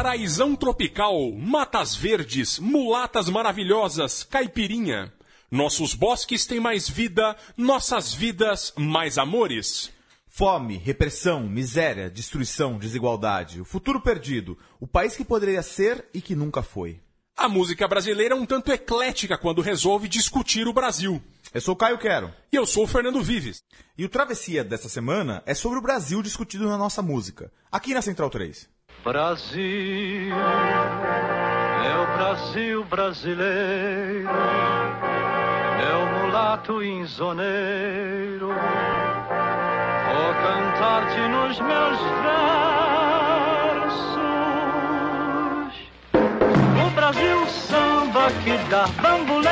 Paraísão tropical, matas verdes, mulatas maravilhosas, caipirinha. Nossos bosques têm mais vida, nossas vidas mais amores. Fome, repressão, miséria, destruição, desigualdade, o futuro perdido, o país que poderia ser e que nunca foi. A música brasileira é um tanto eclética quando resolve discutir o Brasil. Eu sou o Caio Quero. E eu sou o Fernando Vives. E o Travessia dessa semana é sobre o Brasil discutido na nossa música, aqui na Central 3. Brasil, é o Brasil brasileiro, é o mulato insoneiro. Vou cantar-te nos meus versos. O Brasil samba que dá bambuleio,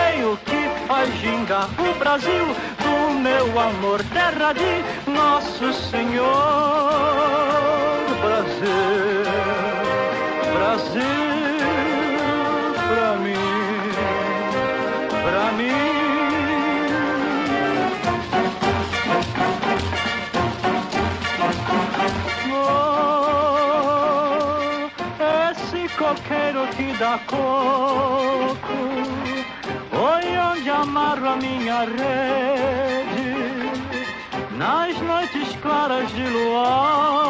gingar. O Brasil do meu amor, terra de Nosso Senhor. Brasil, Brasil, pra mim, pra mim. Coqueiro que dá coco, amarro a minha rede, nas noites claras de luar,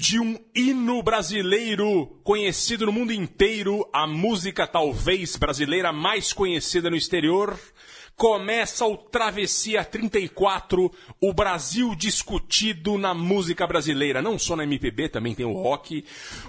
de um hino brasileiro conhecido no mundo inteiro, a música talvez brasileira mais conhecida no exterior, começa o Travessia 34, o Brasil discutido na música brasileira, não só na MPB, também tem o rock.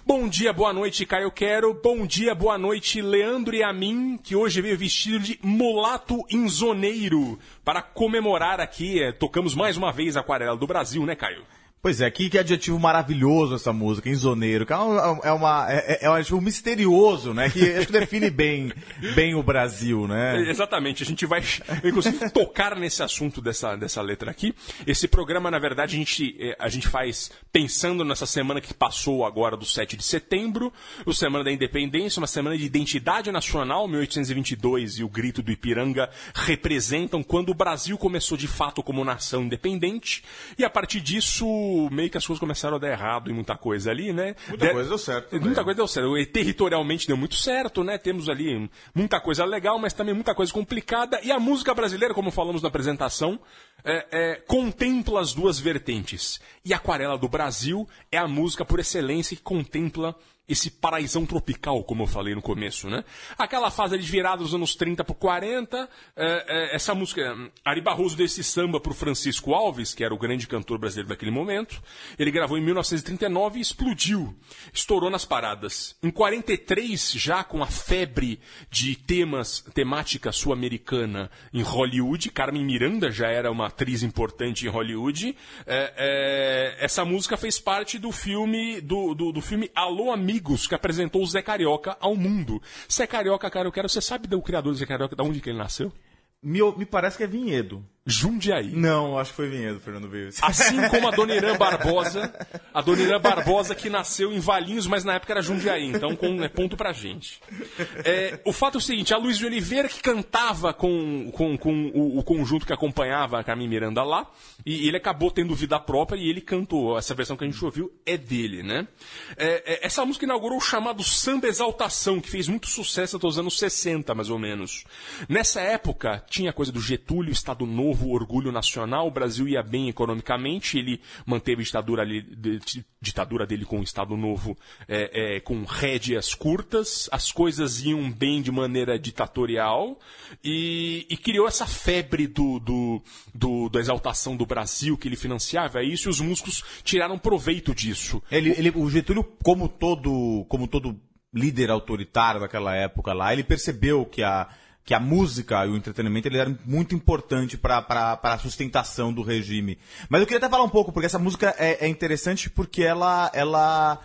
Bom dia, boa noite, Caio Quero. Bom dia, boa noite, Leandro e a mim, que hoje veio vestido de mulato inzoneiro para comemorar aqui, eh, tocamos mais uma vez a Aquarela do Brasil, né, Caio? Pois é, que, que adjetivo maravilhoso essa música, insoneiro. que É, uma, é, uma, é, é um adjetivo misterioso, né? Que acho que define bem, bem o Brasil, né? Exatamente, a gente vai, inclusive, tocar nesse assunto dessa, dessa letra aqui. Esse programa, na verdade, a gente, eh, a gente faz pensando nessa semana que passou agora do 7 de setembro, o Semana da Independência, uma semana de identidade nacional, 1822 e o Grito do Ipiranga representam quando o Brasil começou de fato como nação independente, e a partir disso, meio que as coisas começaram a dar errado em muita coisa ali, né? Muita De- coisa deu certo também. Muita coisa deu certo. E territorialmente deu muito certo, né? Temos ali muita coisa legal, mas também muita coisa complicada. E a música brasileira, como falamos na apresentação, é, é, contempla as duas vertentes. E a Aquarela do Brasil é a música por excelência que contempla esse paraísão tropical, como eu falei no começo, né? Aquela fase de virada dos anos 30 pro 40, é, é, essa música, Ari Barroso desse samba pro Francisco Alves, que era o grande cantor brasileiro daquele momento, ele gravou em 1939 e explodiu, estourou nas paradas. Em 43, já com a febre de temas, temática sul-americana em Hollywood, Carmen Miranda já era uma atriz importante em Hollywood, é, é, essa música fez parte do filme, do, do, do filme Alô Amigos, que apresentou o Zé Carioca ao mundo. Zé Carioca, cara, eu quero, você sabe do criador do Zé Carioca, de onde que ele nasceu? Me, me parece que é Vinhedo. Jundiaí. Não, acho que foi Vinhedo, Fernando Vives. Assim como a Dona Irã Barbosa, a Dona Irã Barbosa que nasceu em Valinhos, mas na época era Jundiaí, então com, é ponto pra gente. É, o fato é o seguinte, a Luiz de Oliveira que cantava com, com, com o, o conjunto que acompanhava a Carmen Miranda lá, e ele acabou tendo vida própria e ele cantou. Essa versão que a gente ouviu é dele, né? É, é, essa música inaugurou o chamado Samba Exaltação, que fez muito sucesso até os anos 60, mais ou menos. Nessa época, tinha coisa do Getúlio, Estado Novo, orgulho nacional, o Brasil ia bem economicamente, ele manteve a ditadura, ditadura dele com o Estado Novo é, é, com rédeas curtas, as coisas iam bem de maneira ditatorial. E, e criou essa febre do, do, do, da exaltação do Brasil que ele financiava, isso e os músicos tiraram proveito disso. Ele, ele, o Getúlio, como todo, como todo líder autoritário daquela época lá, ele percebeu que a que a música e o entretenimento ele era muito importante para a sustentação do regime. Mas eu queria até falar um pouco, porque essa música é, é interessante porque ela, ela,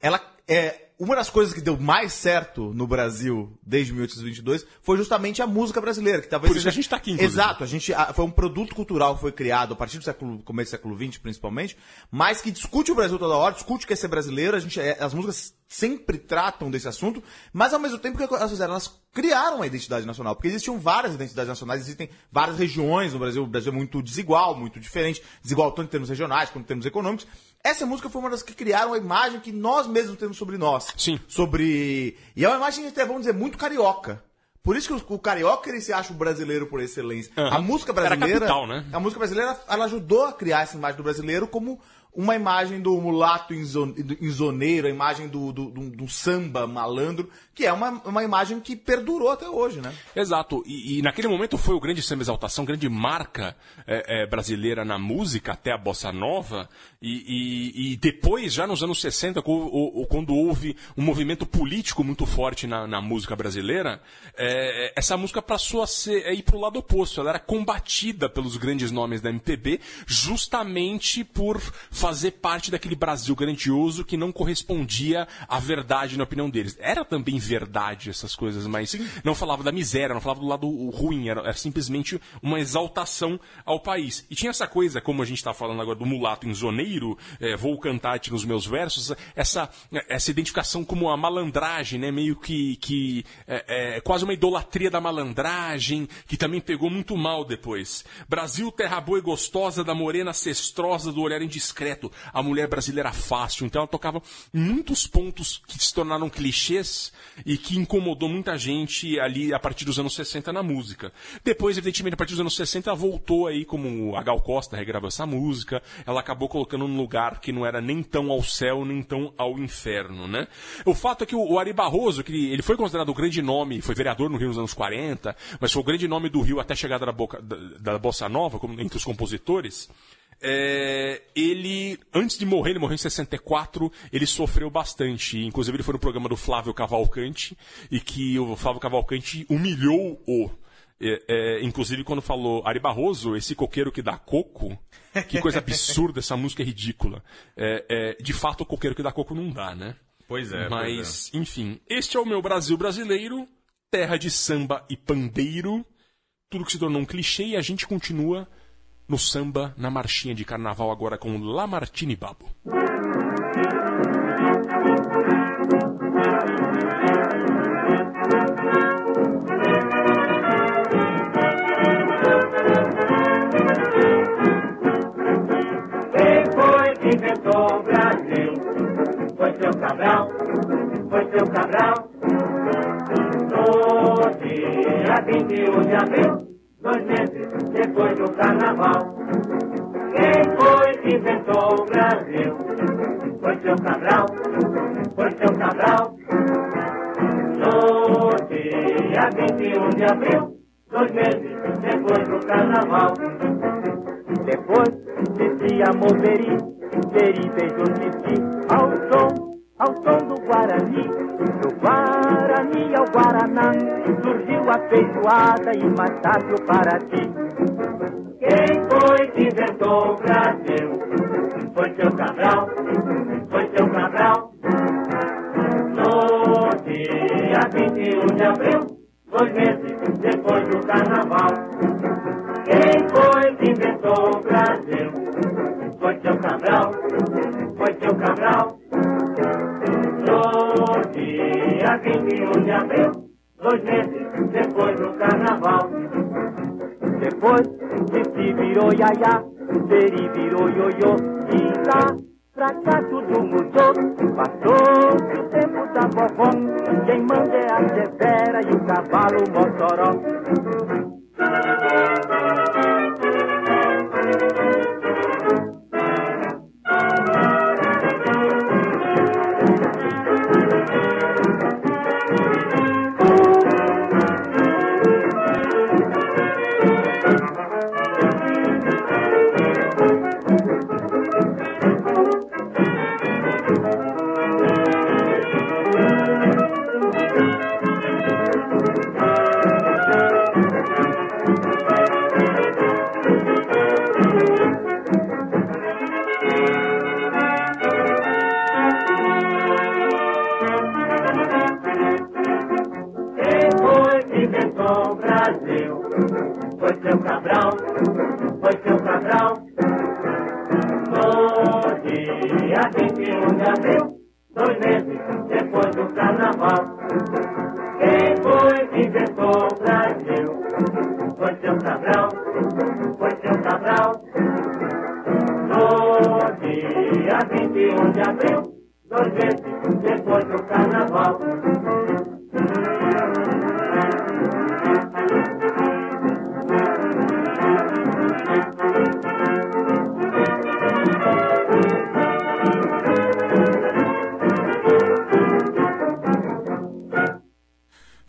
ela é uma das coisas que deu mais certo no Brasil desde 1822 foi justamente a música brasileira, que talvez Por isso seja... a gente está aqui, inclusive. Exato, a gente a, foi um produto cultural que foi criado a partir do século começo do século XX, principalmente, mas que discute o Brasil toda hora, discute o que é ser brasileiro, a gente é, as músicas sempre tratam desse assunto, mas ao mesmo tempo que elas fizeram, elas criaram uma identidade nacional, porque existiam várias identidades nacionais, existem várias regiões no Brasil, o Brasil é muito desigual, muito diferente, desigual tanto em termos regionais quanto em termos econômicos. Essa música foi uma das que criaram a imagem que nós mesmos temos sobre nós. Sim. Sobre. E é uma imagem, até vamos dizer, muito carioca. Por isso que o, o carioca ele se acha o brasileiro por excelência. Uhum. A música Era brasileira. capital, né? A música brasileira ela ajudou a criar essa imagem do brasileiro como uma imagem do mulato insoneiro, a imagem do, do, do, do, samba malandro, que é uma, uma imagem que perdurou até hoje, né? Exato. E, e naquele momento foi o grande samba exaltação, grande marca é, é, brasileira na música, até a bossa nova. E, e, e depois, já nos anos 60, quando houve um movimento político muito forte na, na música brasileira, é, essa música passou a, ser, a ir para o lado oposto. Ela era combatida pelos grandes nomes da MPB, justamente por fazer parte daquele Brasil grandioso que não correspondia à verdade na opinião deles. Era também verdade essas coisas, mas Sim. não falava da miséria, não falava do lado ruim, era, era simplesmente uma exaltação ao país. E tinha essa coisa, como a gente está falando agora do mulato é, vou cantar-te nos meus versos, essa, essa identificação como a malandragem, né, meio que, que é, é, quase uma idolatria da malandragem, que também pegou muito mal depois. Brasil, terra boa e gostosa, da morena cestrosa, do olhar indiscreto, a mulher brasileira fácil. Então ela tocava muitos pontos que se tornaram clichês e que incomodou muita gente ali a partir dos anos 60 na música. Depois, evidentemente, a partir dos anos 60, ela voltou aí como a Gal Costa regravou essa música. Ela acabou colocando num lugar que não era nem tão ao céu, nem tão ao inferno, né? O fato é que o Ari Barroso, que ele foi considerado o grande nome, foi vereador no Rio nos anos 40, mas foi o grande nome do Rio até a chegada da, boca, da, da Bossa Nova, como, entre os compositores. É, ele, antes de morrer, ele morreu em 64, ele sofreu bastante. Inclusive, ele foi no programa do Flávio Cavalcante, e que o Flávio Cavalcante humilhou-o. É, é, inclusive, quando falou Ari Barroso, esse coqueiro que dá coco, que coisa absurda, essa música é ridícula. É, é, de fato, o coqueiro que dá coco não dá, né? Pois é. Mas, pois é. enfim, este é o meu Brasil brasileiro, terra de samba e pandeiro, tudo que se tornou um clichê e a gente continua no samba, na marchinha de carnaval agora com Lamartine Babo. Cabral, foi seu Cabral. No dia 21 de abril, dois meses depois do carnaval. Quem foi que inventou o Brasil? Foi seu Cabral, foi seu Cabral. No dia 21 de abril, dois meses depois do carnaval. Depois descia Moveri, Veri beijos de si, ao som, ao som do Guarani, do Guarani ao Guaraná, surgiu a feijoada e mais tarde o Paraty. Quem foi que inventou o Brasil? Foi seu Cabral, foi seu Cabral. No dia 21 de abril, dois meses depois do carnaval. Quem foi que inventou o Brasil? Foi seu Cabral, foi seu Cabral. 21 de abril, dois meses depois do carnaval. Depois de se virou iaiá, deri virou ioiô, e lá pra cá tudo mudou. Passou o tempo da vovó, quem manda é a severa e o cavalo Mossoró.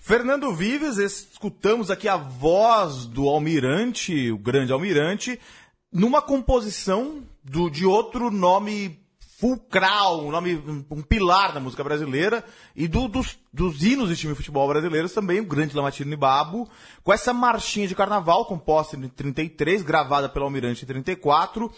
Fernando Vives, escutamos aqui a voz do Almirante, o grande Almirante, numa composição do, de outro nome fulcral, um nome, um, pilar da música brasileira e do- dos, dos hinos de time de futebol brasileiros também, o grande Lamartine Nibabo, com essa marchinha de carnaval composta em 33, gravada pelo Almirante em 34,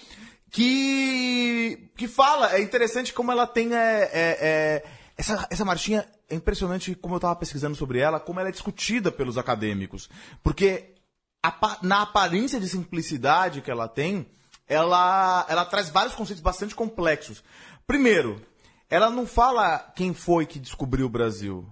que, que fala, é interessante como ela tem é, é, é, essa, essa marchinha é impressionante como eu estava pesquisando sobre ela, como ela é discutida pelos acadêmicos. Porque apa- na aparência de simplicidade que ela tem, ela, ela traz vários conceitos bastante complexos. Primeiro, ela não fala quem foi que descobriu o Brasil.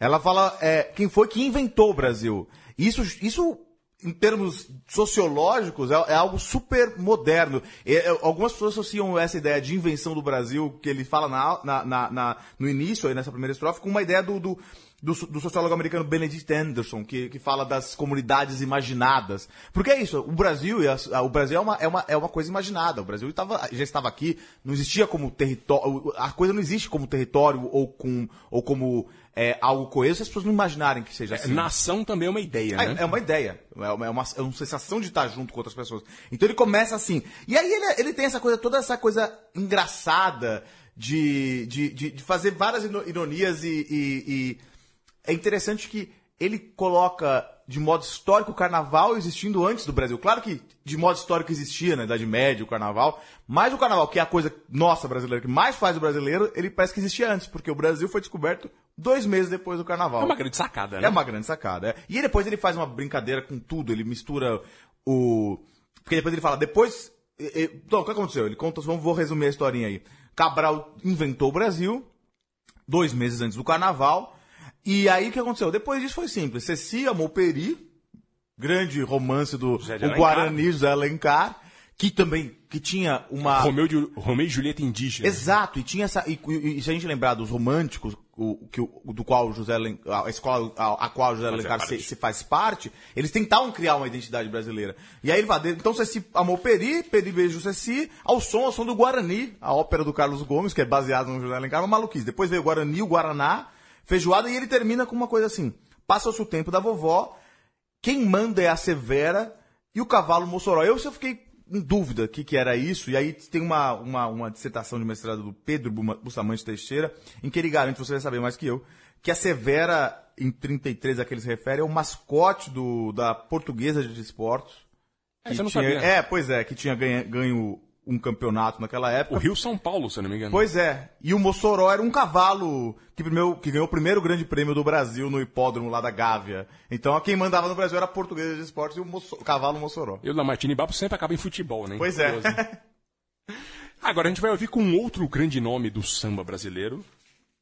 Ela fala é, quem foi que inventou o Brasil. Isso, isso em termos sociológicos, é, é algo super moderno. É, algumas pessoas associam essa ideia de invenção do Brasil, que ele fala na- na- na- no início, aí nessa primeira estrofe, com uma ideia do, do, do, do sociólogo americano Benedict Anderson, que, que fala das comunidades imaginadas. Porque é isso, o Brasil, a- o Brasil é uma, é, uma, é uma coisa imaginada. O Brasil estava, já estava aqui, não existia como território, a coisa não existe como território ou, com, ou como é, algo coeso, se as pessoas não imaginarem que seja assim. Nação também é uma ideia, É, né? é uma ideia. É uma, é, uma, é uma sensação de estar junto com outras pessoas. Então ele começa assim. E aí ele, ele tem essa coisa, toda essa coisa engraçada de, de, de, de fazer várias ironias e, e- e é interessante que ele coloca de modo histórico o carnaval existindo antes do Brasil. Claro que de modo histórico existia na Idade Média o carnaval, mas o carnaval, que é a coisa nossa brasileira, que mais faz o brasileiro, ele parece que existia antes, porque o Brasil foi descoberto dois meses depois do carnaval. É uma grande sacada, né? É uma grande sacada. é. E depois ele faz uma brincadeira com tudo, ele mistura o. Porque depois ele fala, depois. Então, o que aconteceu? Ele conta, vou resumir a historinha aí. Cabral inventou o Brasil, dois meses antes do carnaval. E aí o que aconteceu? Depois disso foi simples. Ceci amou Peri, grande romance do o Alencar. Guarani José Alencar, que também que tinha uma. Romeu, de- Romeu e Julieta indígena. Exato, e tinha essa. E, e- e se a gente lembrar dos românticos, o, que, o- do qual José Alen- a escola a, a qual José Alencar se, se faz parte, eles tentavam criar uma identidade brasileira. E aí ele fala, então Ceci amou Peri, Peri beijou Ceci, ao som, ao som do Guarani, a ópera do Carlos Gomes, que é baseada no José Alencar, uma maluquice. Depois veio o Guarani, o Guaraná, feijoada, e ele termina com uma coisa assim: passa-se o tempo da vovó, quem manda é a Severa e o cavalo Mossoró. Eu só fiquei em dúvida o que, que era isso, e aí tem uma, uma, uma dissertação de mestrado do Pedro Bustamante Teixeira, em que ele garante, você vai saber mais que eu, que a Severa, em 33, a que ele se refere, é o mascote do, da portuguesa de esportes. É, tinha. É, pois é, que tinha ganha- ganho um campeonato naquela época. O Rio São Paulo, se eu não me engano. Pois é. E o Mossoró era um cavalo que, primeiro, que ganhou o primeiro grande prêmio do Brasil no hipódromo lá da Gávea. Então quem mandava no Brasil era a portuguesa de esportes e o, o cavalo Mossoró. Eu, Lamartine e Babo sempre acaba em futebol, né? Pois é. Curioso. Agora a gente vai ouvir com outro grande nome do samba brasileiro,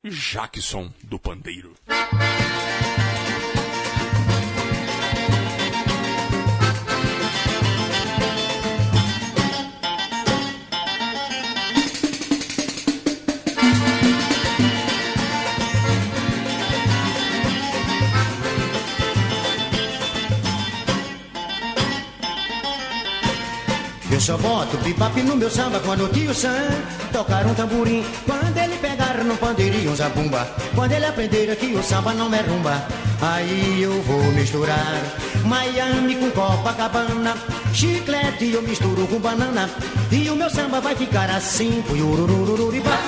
Jackson do Pandeiro. Eu só boto bebop no meu samba quando o tio Sam tocar um tamborim. Quando ele pegar no pandeirinho um zabumba. Quando ele aprender que o samba não é rumba. Aí eu vou misturar Miami com Copacabana. Chiclete eu misturo com banana. E o meu samba vai ficar assim. Bap.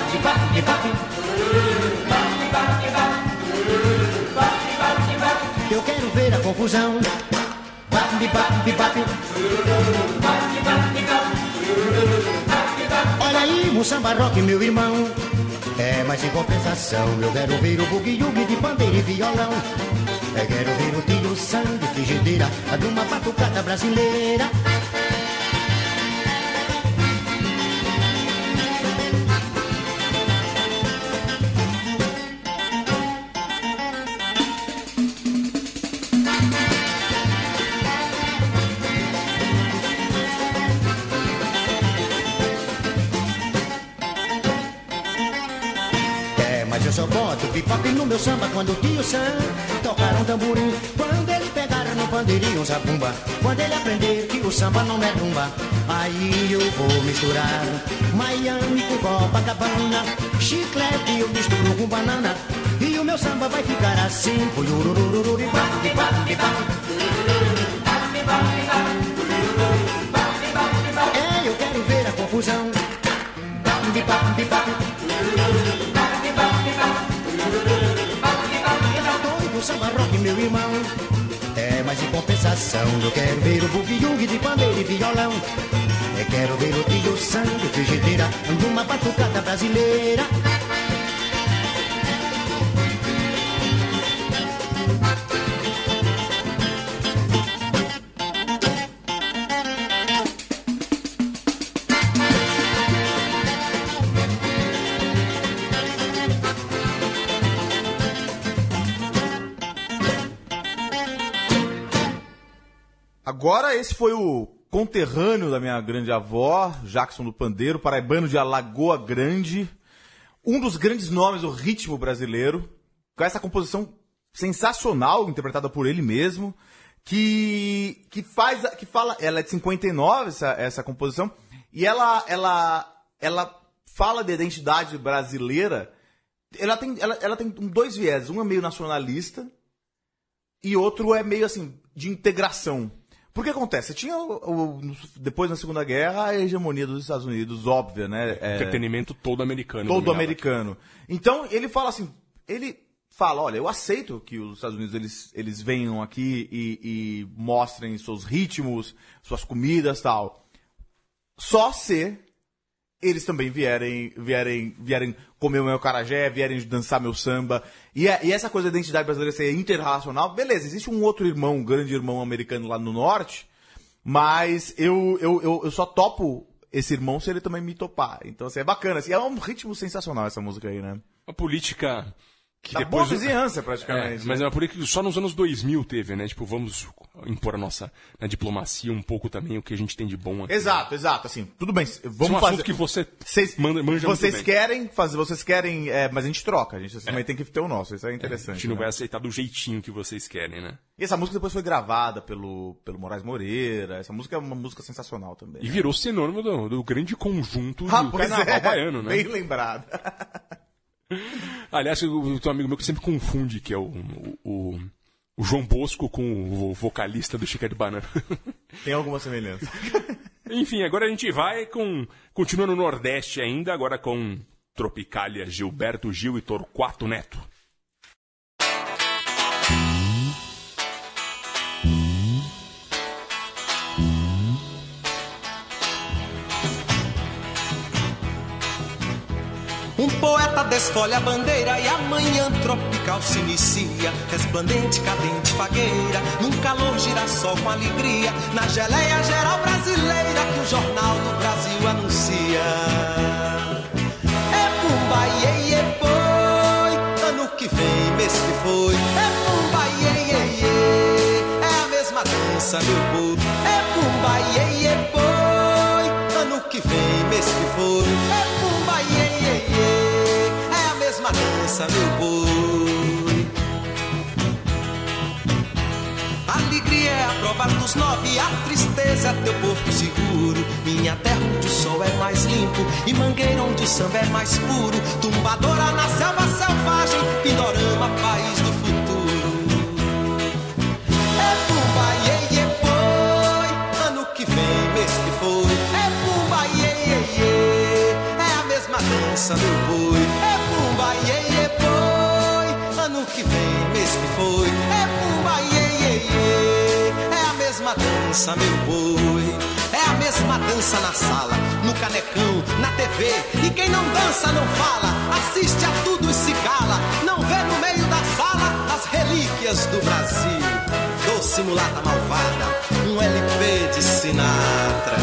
Eu quero ver a confusão. Bap, bap, bap. Olha aí, um samba rock, meu irmão. É, mas em compensação, eu quero ver o bugue-yugue de pandeiro e violão. Eu quero ver o tio Sam de frigideira, de uma batucada brasileira. Pipoca no meu samba quando o tio Sam tocar um tamborim. Quando ele pegar no pandeirinho um zabumba. Quando ele aprender que o samba não é rumba. Aí eu vou misturar Miami com Copacabana. Chiclete eu misturo com banana. E o meu samba vai ficar assim. É, eu quero ver a confusão. Rock, meu irmão. É, mas em compensação, eu quero ver o bugue de pandeiro e violão. Eu quero ver o tio sangue, frigideira, numa batucada brasileira. Agora esse foi o conterrâneo da minha grande avó, Jackson do Pandeiro, paraibano de Alagoa Grande, um dos grandes nomes do ritmo brasileiro, com essa composição sensacional, interpretada por ele mesmo, que, que faz, que fala, ela é de 59, essa, essa composição, e ela, ela, ela fala da identidade brasileira, ela tem, ela, ela tem dois viés, um é meio nacionalista, e outro é meio assim, de integração. Por que acontece? Tinha, o- o- depois na Segunda Guerra, a hegemonia dos Estados Unidos, óbvia, né? É, Entretenimento todo americano. todo americano. Então, ele fala assim, ele fala, olha, eu aceito que os Estados Unidos, eles, eles venham aqui e, e mostrem seus ritmos, suas comidas tal. Só se eles também vierem, vierem, vierem comer o meu carajé, vierem dançar meu samba. E, é- e essa coisa da identidade brasileira ser interrelacional, beleza, existe um outro irmão, um grande irmão americano lá no norte, mas eu, eu, eu, eu só topo esse irmão se ele também me topar. Então, assim, é bacana. Assim, é um ritmo sensacional essa música aí, né? Uma política que Da boa depois... vizinhança, É, praticamente. mas né? é uma política que só nos anos 2000 teve, né? Tipo, vamos impor a nossa na diplomacia um pouco também o que a gente tem de bom aqui. Exato, exato, assim, tudo bem, Isso é um vamos fazer... que você Vocês, manda, manja vocês querem fazer, vocês querem, é, mas a gente troca, a gente vocês também tem que ter o nosso, isso é A interessante. gente não né? vai aceitar do jeitinho que vocês querem, né? E essa música depois foi gravada pelo, pelo Moraes Moreira, essa música é uma música sensacional também. E virou sinônimo do, do grande conjunto Ah, do pois carnaval é, baiano, né? Bem lembrado. Aliás, eu tenho um amigo meu que sempre confunde, que é o, o, o- o João Bosco com o vocalista do Chica de Banana. Tem alguma semelhança. Enfim, agora a gente vai com. Continua no Nordeste ainda, agora com Tropicália, Gilberto Gil e Torquato Neto. desfolha a bandeira e amanhã tropical se inicia. Resplandente, cadente, fagueira, num calor girassol com alegria. Na geleia geral brasileira que o Jornal do Brasil anuncia. É pumba, iê, iê, boi, ano que vem, mês que foi. É pumba, iê, iê, iê, é a mesma dança, meu povo. É pumba, iê, iê, boi, ano que vem, mês que foi. É pumba, a mesma dança, meu boi. Alegria é a prova dos nove, a tristeza é teu porto seguro. Minha terra onde o sol é mais limpo e mangueira onde o samba é mais puro. Tumbadora na selva selvagem, Pindorama, país do futuro. É pumba, iê, iê, boi. Ano que vem, mês que foi. É pumba, iê, iê, iê. É a mesma dança, meu boi. Foi. É pumba, iê, iê, iê. É a mesma dança, meu boi. É a mesma dança na sala, no canecão, na TV. E quem não dança não fala, assiste a tudo e se cala. Não vê no meio da sala as relíquias do Brasil. Doce mulata malvada, um LP de Sinatra.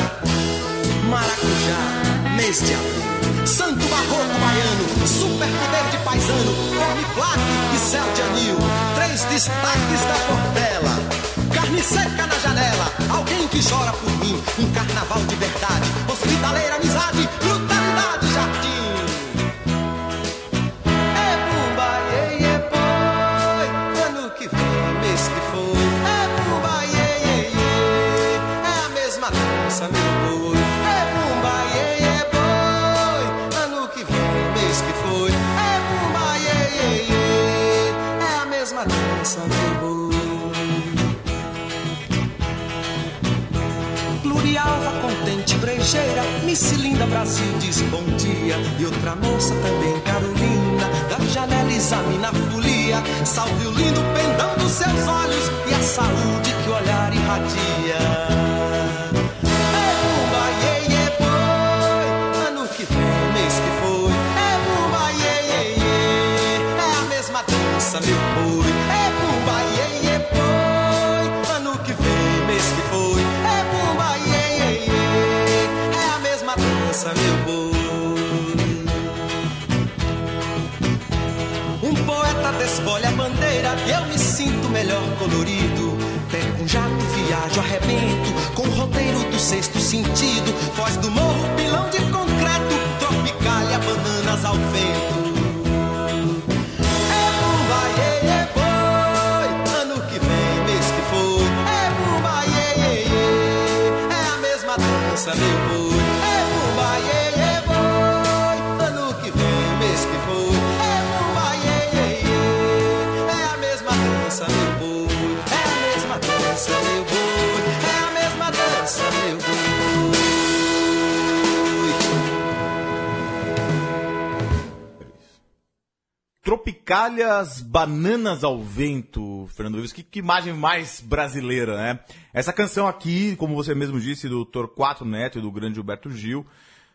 Maracujá, mês de abril. Santo barroco baiano, super poder de paisano, forme plaque e céu de anil. Três destaques da Portela. Carne seca na janela, alguém que chora por mim. Um carnaval de verdade, hospitaleira amizade, brutalidade brejeira, Miss Linda Brasil diz bom dia. E outra moça também, Carolina, da janela examina a folia. Salve o lindo pendão dos seus olhos e a saúde que o olhar irradia. Eu me sinto melhor colorido. Pego um jato, viajo, arrebento com o roteiro do sexto sentido. Foz do morro, pilão de concreto, tropicália, bananas ao vento. É bumba, Tropicalhas Bananas ao Vento, Fernando Vives. Que, que imagem mais brasileira, né? Essa canção aqui, como você mesmo disse, do Torquato Neto e do grande Gilberto Gil,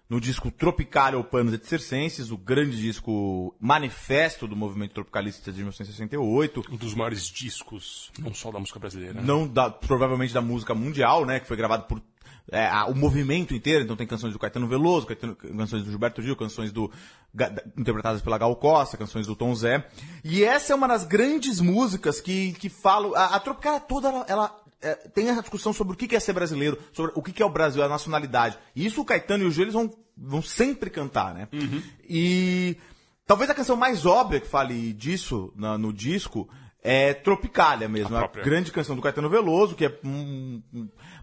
no disco Tropicalia ou Panos et Circenses, o grande disco manifesto do movimento tropicalista de 1968. Um dos maiores discos, não só da música brasileira. né? não da, provavelmente da música mundial, né? Que foi gravado por é, a- o movimento inteiro. Então tem canções do Caetano Veloso, Caetano- canções do Gilberto Gil, canções do interpretadas pela Gal Costa, canções do Tom Zé. E essa é uma das grandes músicas que, que falam. A, a Tropicália toda ela, ela, é, tem essa discussão sobre o que é ser brasileiro, sobre o que é o Brasil, a nacionalidade. E isso o Caetano e o Gil eles vão, vão sempre cantar, né? E talvez a canção mais óbvia que fale disso na- no disco é Tropicália mesmo. A A, própria. grande canção do Caetano Veloso, que é,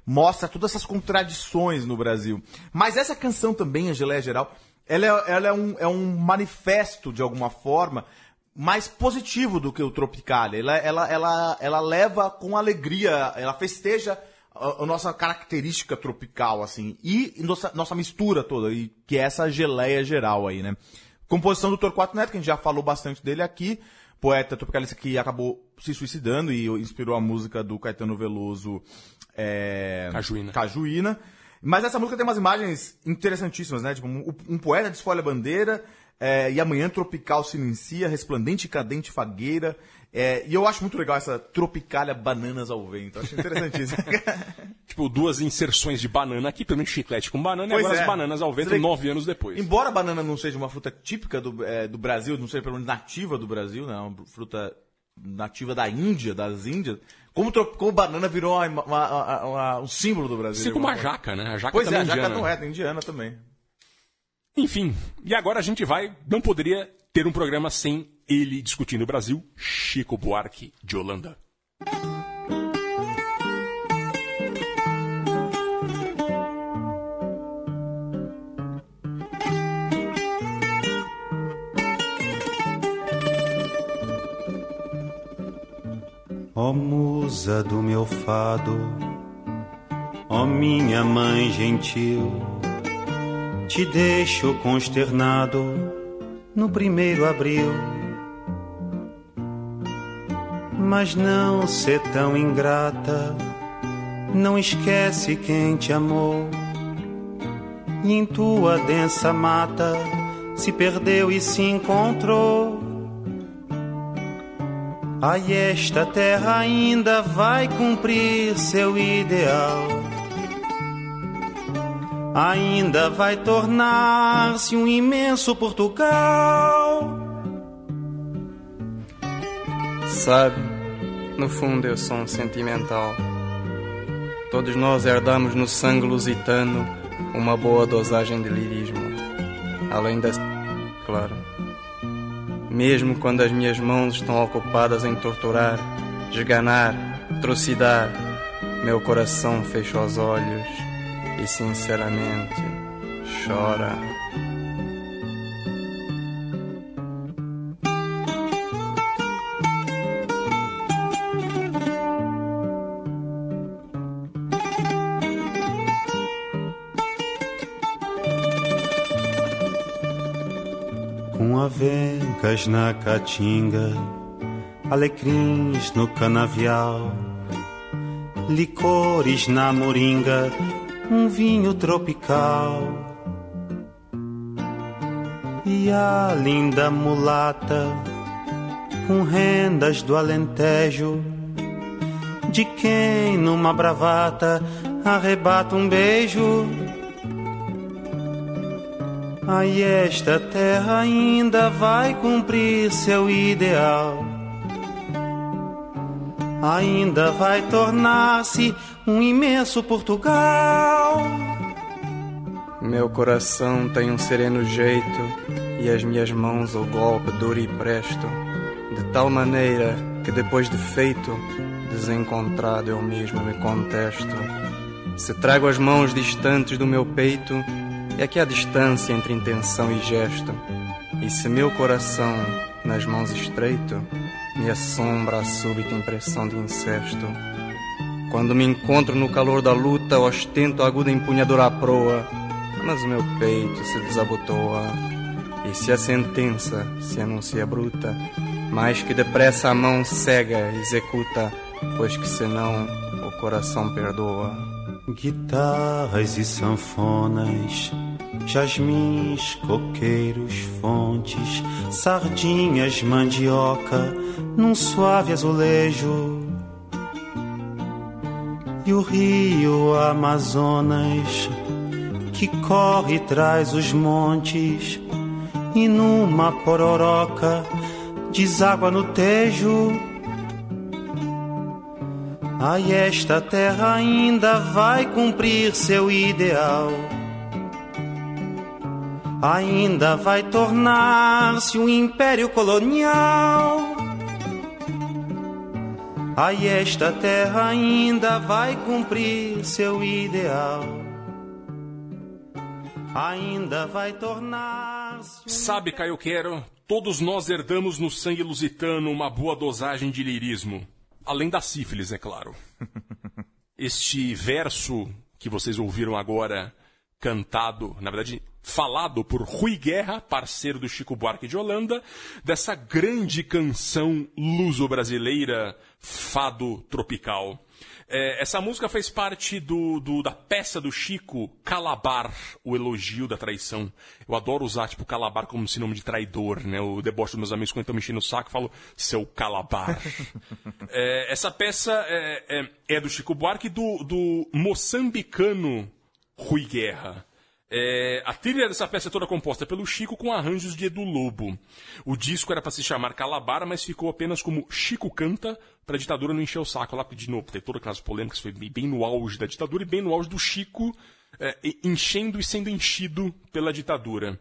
mostra todas essas contradições no Brasil. Mas essa canção também, a Geleia Geral, ela, é, ela é, um, é um manifesto, de alguma forma, mais positivo do que o Tropicália. Ela, ela, ela, ela leva com alegria, ela festeja a, a nossa característica tropical, assim, e nossa, nossa mistura toda, e que é essa geleia geral aí, né? Composição do Torquato Neto, que a gente já falou bastante dele aqui, poeta tropicalista que acabou se suicidando e inspirou a música do Caetano Veloso, é... Cajuína. Cajuína. Mas essa música tem umas imagens interessantíssimas, né? Tipo, um, um poeta desfolha a bandeira, é, e amanhã tropical se inicia, resplandente e cadente fagueira. É, e eu acho muito legal essa tropicalha bananas ao vento. Acho interessantíssimo. Tipo, duas inserções de banana aqui, pelo menos chiclete com banana, Pois e agora é. as bananas ao vento Você nove anos depois. Embora a banana não seja uma fruta típica do, é, do Brasil, não seja pelo menos nativa do Brasil, né? Uma fruta nativa da Índia, das Índias, como, como banana virou uma- uma- uma- um símbolo do Brasil. Assim como a jaca, né? A jaca. Pois é, também a jaca indiana. não é, tem indiana também. Enfim, e agora a gente vai. Não poderia ter um programa sem ele discutindo o Brasil, Chico Buarque de Holanda. Ó musa do meu fado, ó minha mãe gentil, te deixo consternado no primeiro abril. Mas não ser tão ingrata, não esquece quem te amou. E em tua densa mata se perdeu e se encontrou. Ai, esta terra ainda vai cumprir seu ideal. Ainda vai tornar-se um imenso Portugal. Sabe, no fundo eu sou um sentimental. Todos nós herdamos no sangue lusitano uma boa dosagem de lirismo. Além da. claro. Mesmo quando as minhas mãos estão ocupadas em torturar, esganar, trucidar, meu coração fecha os olhos e sinceramente chora. Na caatinga, alecrins no canavial, licores na moringa, um vinho tropical. E a linda mulata, com rendas do Alentejo, de quem numa bravata arrebata um beijo. Ai, esta terra ainda vai cumprir seu ideal. Ainda vai tornar-se um imenso Portugal. Meu coração tem um sereno jeito e as minhas mãos o golpe duro e presto, de tal maneira que depois de feito, desencontrado eu mesmo me contesto. Se trago as mãos distantes do meu peito, é que há distância entre intenção e gesto. E se meu coração nas mãos estreito, me assombra a súbita impressão de incesto. Quando me encontro no calor da luta, ostento a aguda empunhadura à proa, mas o meu peito se desabotoa. E se a sentença se anuncia bruta, mais que depressa a mão cega executa, pois que senão o coração perdoa. Guitarras e sanfonas, jasmins, coqueiros, fontes, sardinhas, mandioca, num suave azulejo. E o rio Amazonas, que corre e traz os montes, e numa pororoca deságua no tejo. Ai, esta terra ainda vai cumprir seu ideal. Ainda vai tornar-se um império colonial. Ai, esta terra ainda vai cumprir seu ideal. Ainda vai tornar-se. um Sabe, Caio Quero, todos nós herdamos no sangue lusitano uma boa dosagem de lirismo. Além da sífilis, é claro. Este verso que vocês ouviram agora, cantado, na verdade, falado por Rui Guerra, parceiro do Chico Buarque de Holanda, dessa grande canção luso-brasileira, Fado Tropical. É, essa música fez parte do, do- da peça do Chico, Calabar, o elogio da traição. Eu adoro usar, tipo, Calabar como sinônimo de traidor, né? O deboche dos meus amigos quando estão me enchendo o saco, falo, seu Calabar. É, essa peça é, é- é do Chico Buarque e do, do moçambicano Rui Guerra. É, a trilha dessa peça é toda composta pelo Chico com arranjos de Edu Lobo. O disco era para se chamar Calabar, mas ficou apenas como Chico Canta, para a ditadura não encher o saco lá, de novo, teve todas aquelas polêmicas, foi bem no auge da ditadura e bem no auge do Chico é, enchendo e sendo enchido pela ditadura.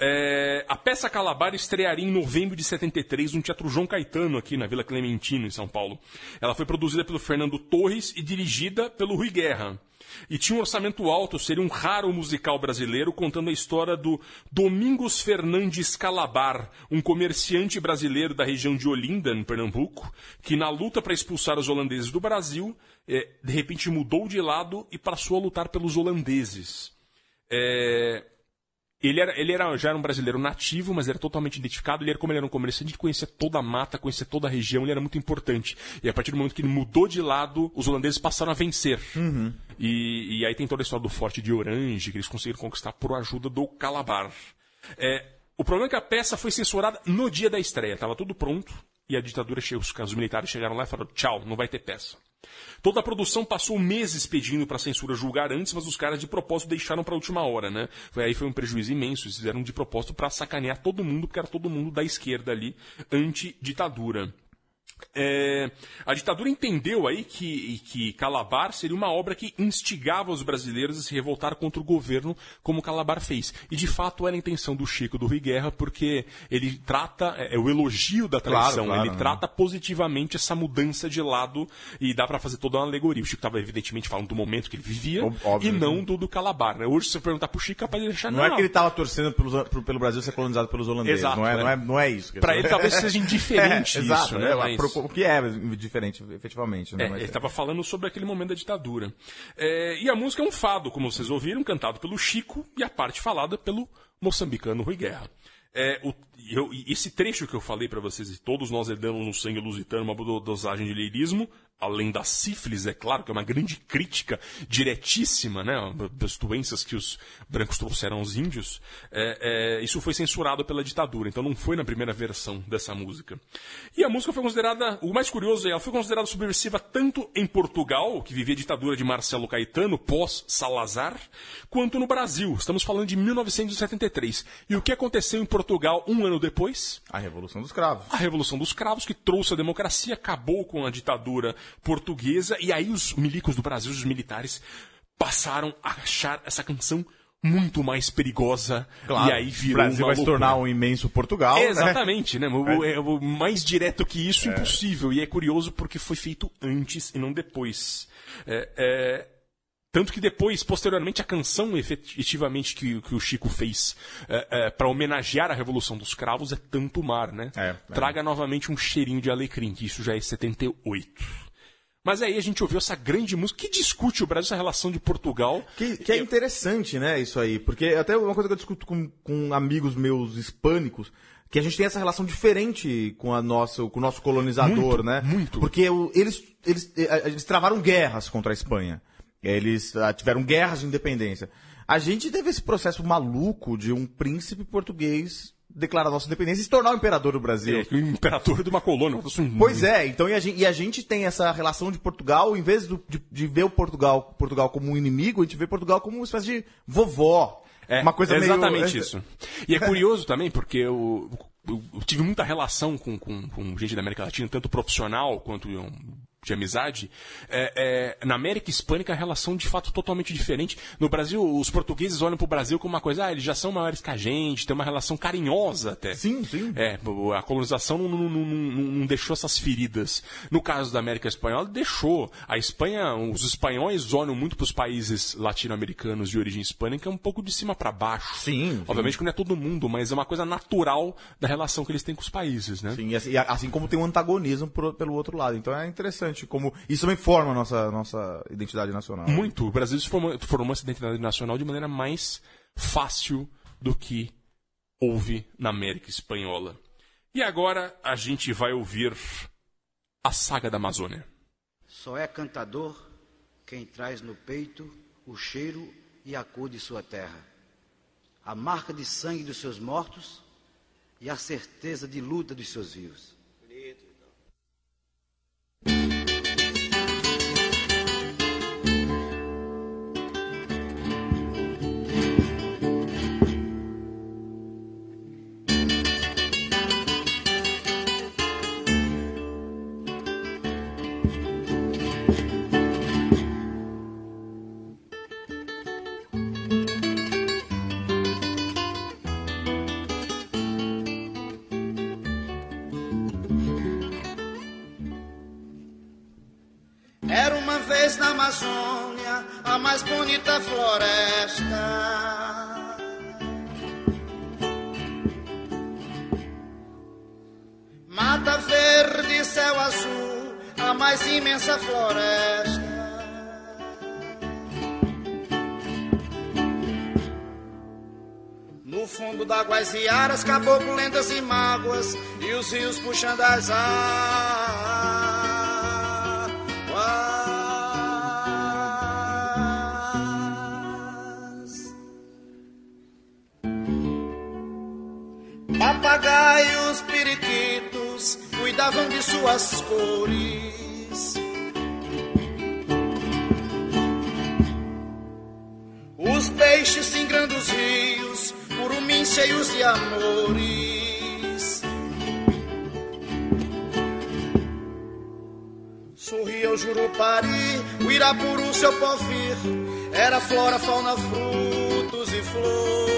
É, a peça Calabar estrearia em novembro de 73 no Teatro João Caetano, aqui na Vila Clementino, em São Paulo. Ela foi produzida pelo Fernando Torres e dirigida pelo Rui Guerra. E tinha um orçamento alto, seria um raro musical brasileiro contando a história do Domingos Fernandes Calabar, um comerciante brasileiro da região de Olinda, em Pernambuco, que na luta para expulsar os holandeses do Brasil, é, de repente mudou de lado e passou a lutar pelos holandeses. É, ele, era, ele era, já era um brasileiro nativo, mas era totalmente identificado. Ele era, como ele era um comerciante, ele conhecia toda a mata, conhecia toda a região, ele era muito importante. E a partir do momento que ele mudou de lado, os holandeses passaram a vencer. Uhum. E, e, aí tem toda a história do Forte de Orange, que eles conseguiram conquistar por ajuda do Calabar. É, o problema é que a peça foi censurada no dia da estreia. Estava tudo pronto, e a ditadura chegou, os militares chegaram lá e falaram: tchau, não vai ter peça. Toda a produção passou meses pedindo para a censura julgar antes, mas os caras de propósito deixaram para a última hora, né? Foi, aí foi um prejuízo imenso. Eles fizeram de propósito para sacanear todo mundo, porque era todo mundo da esquerda ali, anti-ditadura. É, a ditadura entendeu aí que, que Calabar seria uma obra que instigava os brasileiros a se revoltar contra o governo, como Calabar fez. E de fato era a intenção do Chico do Rui Guerra, porque ele trata, é, é o elogio da traição, Claro, claro, ele né? trata positivamente essa mudança de lado e dá pra fazer toda uma alegoria. O Chico estava evidentemente falando do momento que ele vivia óbvio, e não né? do, do Calabar. Né? Hoje, se você perguntar pro Chico, capaz de deixar Não, é que ele tava torcendo pro- pelo Brasil ser colonizado pelos holandeses. Exato, não, é, né? não, é, não é isso. Pra ele talvez seja indiferente É, isso, exato, né? né? Mas- Pro- O que é diferente, efetivamente. Né? É, Mas- ele estava falando sobre aquele momento da ditadura. É, e a música é um fado, como vocês ouviram, cantado pelo Chico e a parte falada pelo moçambicano Rui Guerra. É, o- eu- esse trecho que eu falei para vocês, e todos nós herdamos no sangue lusitano uma do- dosagem de lirismo, além da sífilis, é claro, que é uma grande crítica diretíssima, né, das doenças que os brancos trouxeram aos índios, é, é, isso foi censurado pela ditadura, então não foi na primeira versão dessa música. E a música foi considerada, o mais curioso é, ela foi considerada subversiva tanto em Portugal, que vivia a ditadura de Marcelo Caetano, pós-Salazar, quanto no Brasil. Estamos falando de 1973. E o que aconteceu em Portugal um ano depois? A Revolução dos Cravos. A Revolução dos Cravos, que trouxe a democracia, acabou com a ditadura portuguesa, e aí os milicos do Brasil, os militares, passaram a achar essa canção muito mais perigosa, Claro, e aí o virou Brasil uma vai se tornar um imenso Portugal. né? Exatamente, né? O, é, o mais direto que isso, impossível. E é curioso porque foi feito antes e não depois. É, é, tanto que depois, posteriormente, a canção efetivamente que, que o Chico fez para homenagear a Revolução dos Cravos é Tanto Mar, né? É, é. Traga novamente um cheirinho de alecrim, que isso já é 78. Mas aí a gente ouviu essa grande música que discute o Brasil, essa relação de Portugal. Que, que é interessante, né, isso aí. Porque até uma coisa que eu discuto com, com amigos meus hispânicos, que a gente tem essa relação diferente com, a nossa, com o nosso colonizador, Muito, né? muito. Porque o- eles, eles, eh, eles travaram guerras contra a Espanha. Eles ah, tiveram guerras de independência. A gente teve esse processo maluco de um príncipe português declarar nossa independência e se tornar o imperador do Brasil. É, o imperador de uma colônia. Pois é, então e a, gente, e a gente tem essa relação de Portugal, em vez do- de, de ver o Portugal, Portugal como um inimigo, a gente vê Portugal como uma espécie de vovó. É, uma coisa é meio- exatamente isso. E é curioso também, porque eu, tive muita relação com, com, com gente da América Latina, tanto profissional quanto de amizade. É, é, na América Hispânica, a relação de fato totalmente diferente. No Brasil, os portugueses olham para o Brasil como uma coisa, ah, eles já são maiores que a gente, tem uma relação carinhosa até. Sim, sim. É, a colonização não, não- não- não- deixou essas feridas. No caso da América Espanhola, deixou. A Espanha, os espanhóis olham muito para os países latino-americanos de origem hispânica um pouco de cima para baixo. Sim, sim. Obviamente que não é todo mundo, mas é uma coisa natural da relação que eles têm com os países, né? Sim, assim, assim como tem um antagonismo por- pelo outro lado. Então é interessante como isso também forma a nossa, nossa identidade nacional. Muito. O Brasil se formou, formou essa identidade nacional de maneira mais fácil do que houve na América Espanhola. E agora a gente vai ouvir a saga da Amazônia. Só é cantador quem traz no peito o cheiro e a cor de sua terra, a marca de sangue dos seus mortos e a certeza de luta dos seus vivos. Da Amazônia, a mais bonita floresta. Mata verde, céu azul, a mais imensa floresta. No fundo d'águas e aras, caboclo, lendas e mágoas, e os rios puxando as águas. Cuidavam de suas cores. Os peixes singrando os rios, curumins cheios de amores. Sorria o Jurupari, o Irapuru, seu povir. Era flora, fauna, frutos e flores.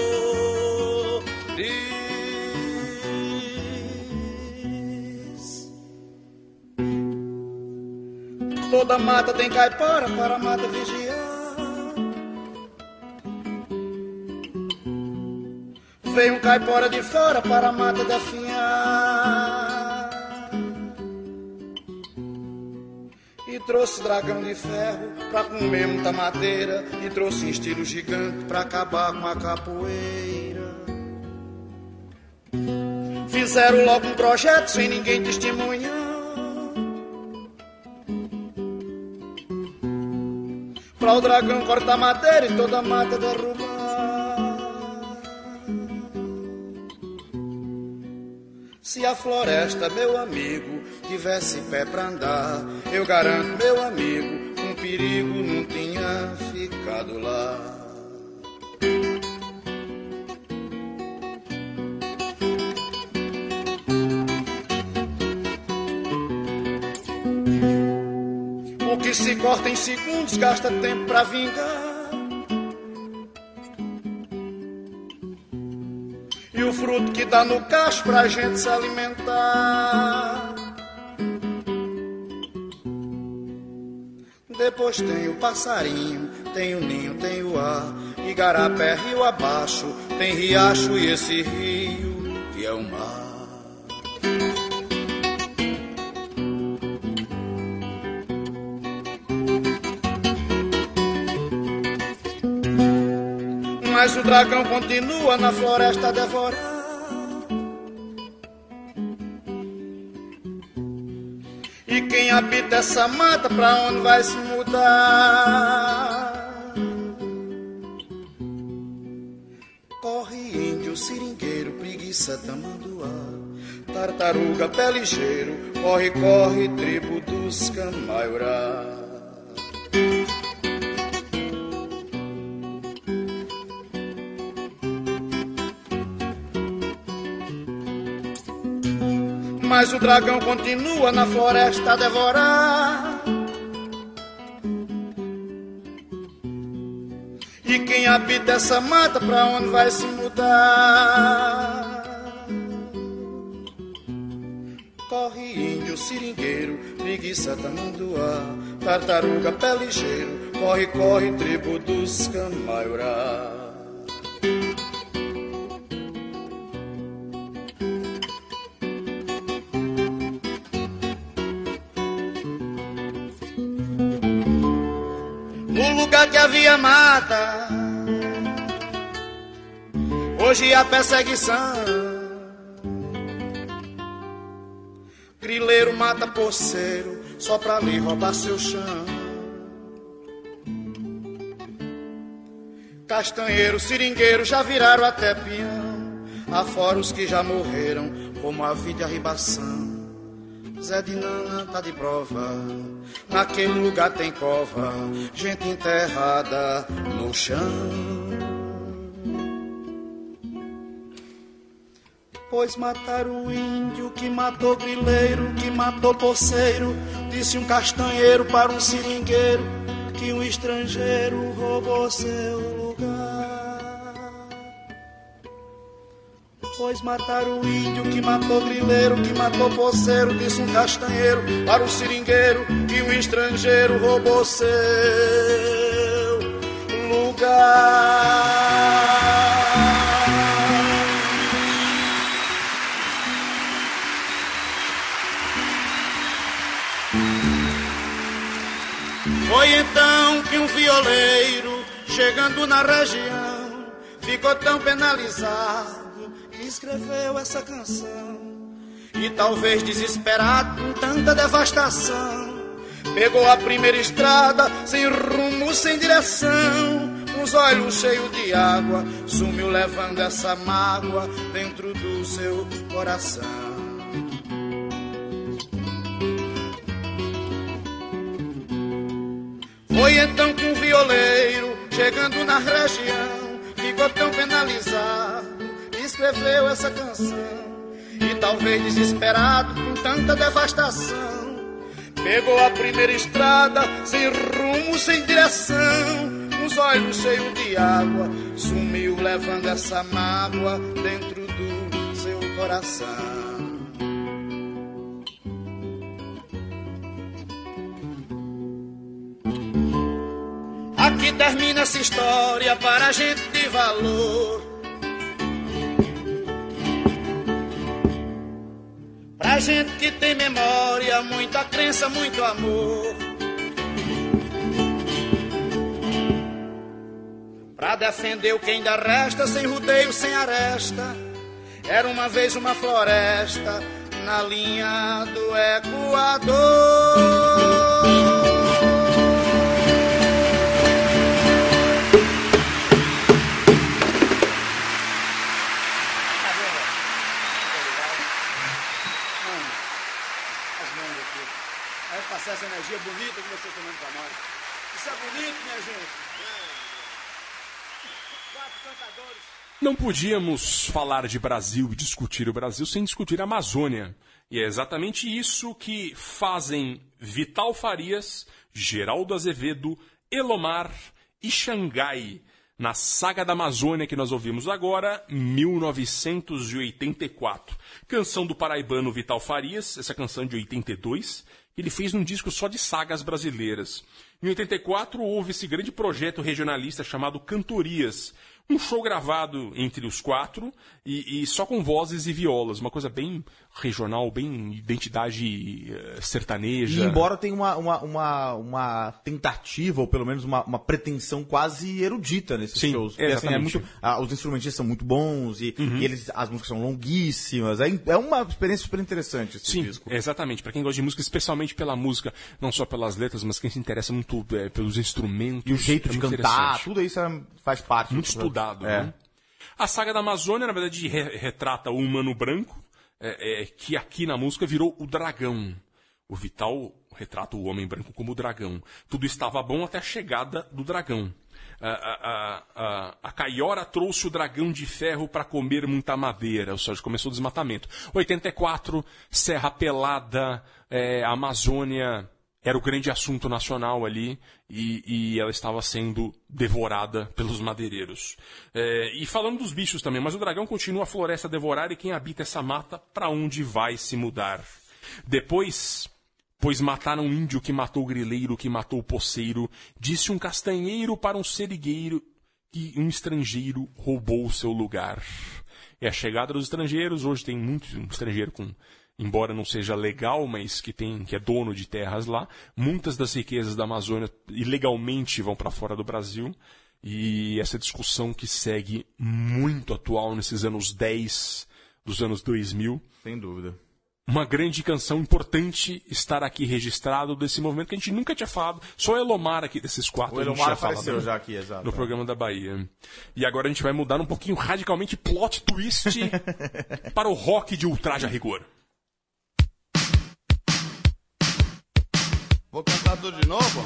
Toda mata tem caipora para a mata vigiar. Veio um caipora de fora para a mata definhar. E trouxe dragão de ferro pra comer muita madeira. E trouxe um estilo gigante pra acabar com a capoeira. Fizeram logo um projeto sem ninguém testemunhar Pra o dragão cortar madeira e toda mata derrubar Se a floresta, meu amigo, tivesse pé pra andar, eu garanto, meu amigo, um perigo não tinha ficado lá. Que se corta em segundos gasta tempo pra vingar. E o fruto que dá no cacho pra gente se alimentar. Depois tem o passarinho, tem o ninho, tem o ar. Igarapé, rio abaixo, tem riacho e esse rio que é o mar. O dragão continua na floresta a devorar. E quem habita essa mata, pra onde vai se mudar? Corre índio, seringueiro, preguiça, tamanduá. Tartaruga, pé ligeiro, corre, corre, tribo dos camaiurá. Mas o dragão continua na floresta a devorar. E quem habita essa mata, pra onde vai se mudar? Corre índio, seringueiro, preguiça, tamanduá, tartaruga, pé ligeiro, corre, corre, tribo dos camaiurá. Lugar que havia mata, hoje há perseguição. Grileiro mata poceiro só pra lhe roubar seu chão. Castanheiro, seringueiro já viraram até peão. Afora os que já morreram, como a vida e a ribação. Zé de Nana tá de prova. Naquele lugar tem cova, gente enterrada no chão. Pois mataram o índio que matou grileiro, que matou poceiro. Disse um castanheiro para um seringueiro que um estrangeiro roubou seu Pois mataram o índio que matou grileiro, que matou poceiro, disse um castanheiro para o seringueiro que um estrangeiro roubou seu lugar. Foi então que um violeiro, chegando na região, ficou tão penalizado escreveu essa canção. E talvez desesperado com tanta devastação, pegou a primeira estrada, sem rumo, sem direção. Os olhos cheios de água, sumiu levando essa mágoa dentro do seu coração. Foi então que um violeiro, chegando na região, ficou tão escreveu essa canção. E talvez desesperado com tanta devastação, pegou a primeira estrada, sem rumo, sem direção. Os olhos cheios de água, sumiu levando essa mágoa dentro do seu coração. Aqui termina essa história para gente de valor. Pra gente que tem memória, muita crença, muito amor. Pra defender o que ainda resta, sem rodeio, sem aresta. Era uma vez uma floresta na linha do Equador. Passar essa energia bonita que vocês estão dando pra nós. Isso é bonito, minha gente. Quatro cantadores. Não podíamos falar de Brasil e discutir o Brasil sem discutir a Amazônia. E é exatamente isso que fazem Vital Farias, Geraldo Azevedo, Elomar e Xangai na saga da Amazônia que nós ouvimos agora, 1984. Canção do paraibano Vital Farias, essa canção de 82, que ele fez num disco só de sagas brasileiras. Em 84 houve esse grande projeto regionalista chamado Cantorias, um show gravado entre os quatro e, e só com vozes e violas, uma coisa bem regional, bem identidade eh, sertaneja. E embora tenha uma, uma, uma, uma tentativa, ou pelo menos uma, uma pretensão quase erudita nesses Sim, shows. Porque, assim, é muito, ah, os instrumentistas são muito bons e, Uhum. e eles, as músicas são longuíssimas. É, é uma experiência super interessante esse Sim, disco. exatamente. Para quem gosta de música, especialmente pela música, não só pelas letras, mas quem se interessa muito eh, pelos instrumentos. E o jeito é de cantar, tudo isso é- faz parte. Muito do- estudado, É. né? A saga da Amazônia, na verdade, re- retrata o humano branco, é, é, que aqui na música virou o dragão. O Vital retrata o homem branco como o dragão. Tudo estava bom até a chegada do dragão. A, a, a, a, Caiora trouxe o dragão de ferro para comer muita madeira, ou seja, começou o desmatamento. 84, Serra Pelada, é, Amazônia, era o grande assunto nacional ali e, e ela estava sendo devorada pelos madeireiros. É, e falando dos bichos também, mas o dragão continua a floresta a devorar e quem habita essa mata, para onde vai se mudar? Depois, pois mataram um índio que matou o grileiro, que matou o poceiro, disse um castanheiro para um serigueiro que um estrangeiro roubou o seu lugar. É a chegada dos estrangeiros, hoje tem muito um estrangeiro com embora não seja legal, mas que tem que é dono de terras lá. Muitas das riquezas da Amazônia ilegalmente vão para fora do Brasil. E essa discussão que segue muito atual nesses anos 10 dos anos 2000. Sem dúvida. Uma grande canção importante estar aqui registrado desse movimento que a gente nunca tinha falado. Só Elomar aqui desses quatro O Elomar apareceu né? já aqui, exato. No programa da Bahia. E agora a gente vai mudar um pouquinho radicalmente plot twist para o rock de ultraje a rigor. Vou cantar tudo de novo?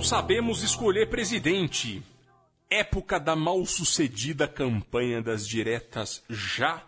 Não sabemos escolher presidente. Época da mal sucedida campanha das diretas já.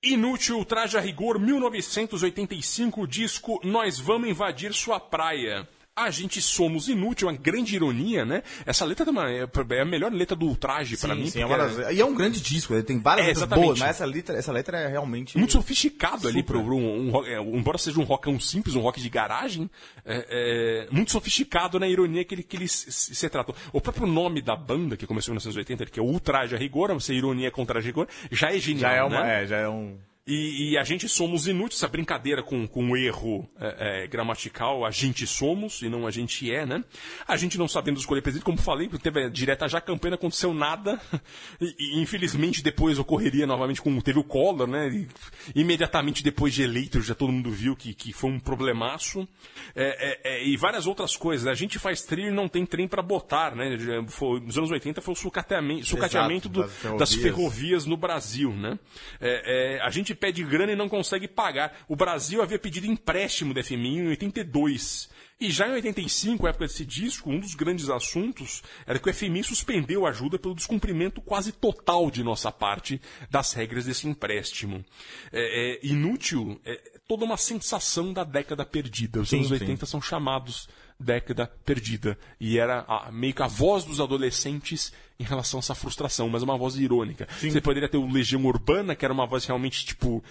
Inútil traje a rigor 1985 disco Nós Vamos Invadir Sua Praia. A gente somos inútil, uma grande ironia, né? Essa letra é, uma- é a melhor letra do ultraje pra mim. Sim, é uma das- E é um grande disco, ele tem várias É, letras boas, mas essa letra, essa letra é realmente. muito sofisticado ali Super. pro um, um rock- é, embora seja um rockão simples, um rock de garagem, é, é, muito sofisticado na ironia que ele, que ele se, se- se tratou. O próprio nome da banda, que começou em 1980, que é Ultraje a Rigor, você ironia contra a rigor, já é genial, Já é uma. né? É, já é um. E, e a gente somos inúteis, essa brincadeira com, com o erro é, é, gramatical, a gente somos e não a gente é, né? A gente não sabendo escolher presidente, como falei, teve a direta já a campanha, não aconteceu nada. E, e, infelizmente depois ocorreria novamente com. Teve o Collor, né? E, imediatamente depois de eleito, já todo mundo viu que, que foi um problemaço. É, é, é, e várias outras coisas. A gente faz trilho e não tem trem para botar, né? Foi, nos anos 80 foi o sucateamento, sucateamento do- das ferrovias. das ferrovias no Brasil, né? É, é, a gente pede grana e não consegue pagar. O Brasil havia pedido empréstimo da FMI em 82. E já em 85, época desse disco, um dos grandes assuntos era que o FMI suspendeu a ajuda pelo descumprimento quase total de nossa parte das regras desse empréstimo. É, é inútil, é toda uma sensação da década perdida. Os Sim, anos sim. 80 são chamados década perdida. E era a- meio que a voz dos adolescentes em relação a essa frustração, mas uma voz irônica. Você poderia ter o Legião Urbana, que era uma voz realmente, tipo.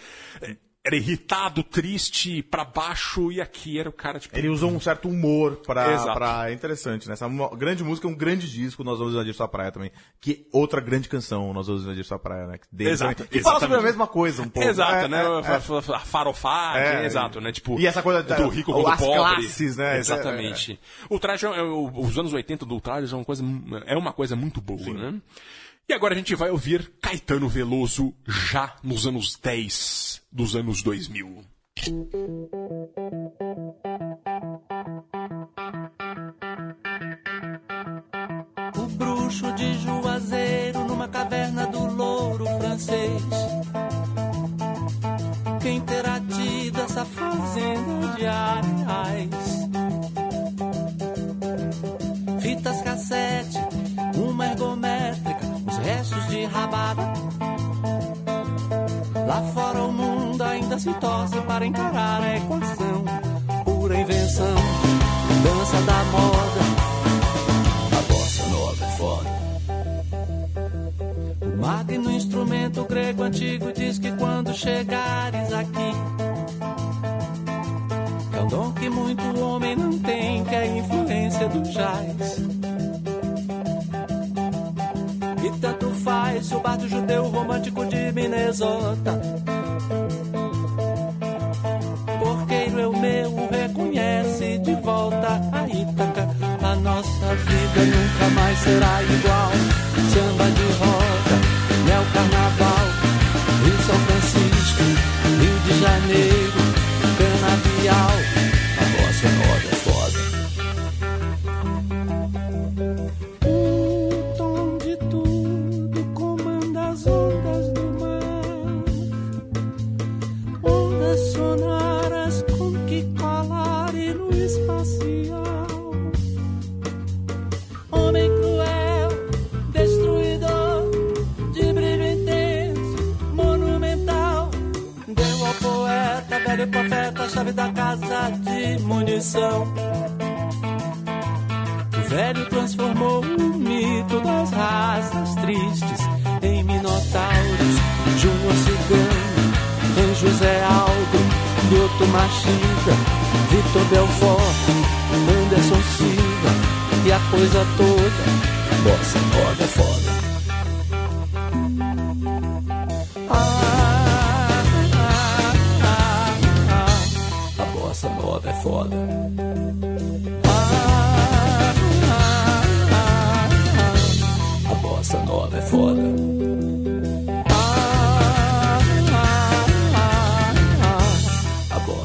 É, Era irritado, triste, pra baixo, e aqui era o cara, tipo. Ele usou um certo humor pra. Pra é interessante, né? Essa mo- grande música é um grande disco, Nós Vamos Invadir Sua Praia também. Que outra grande canção, Nós Vamos Invadir Sua Praia, né? Dele Exato, também. Que fala sobre a mesma coisa um pouco. Exato, É, né? é, é. Fa- fa- Farofagem, É, exato, né? Tipo, e essa coisa da- do rico contra as o pobre. classes, né? Exatamente. O traje, é- os anos 80 do traje é uma coisa, é uma coisa muito boa, né? E agora a gente vai ouvir Caetano Veloso já nos anos 10 dos anos 2000. O bruxo de Juazeiro numa caverna do louro francês. Quem terá tido essa fazenda de areais? Fitas cassete, uma ergométrica, os restos de rabada. Lá fora o mundo ainda se torce para encarar a equação. Pura invenção, dança da moda. A bossa nova é foda. O magno instrumento grego antigo diz que quando chegares de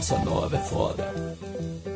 bossa nova é foda.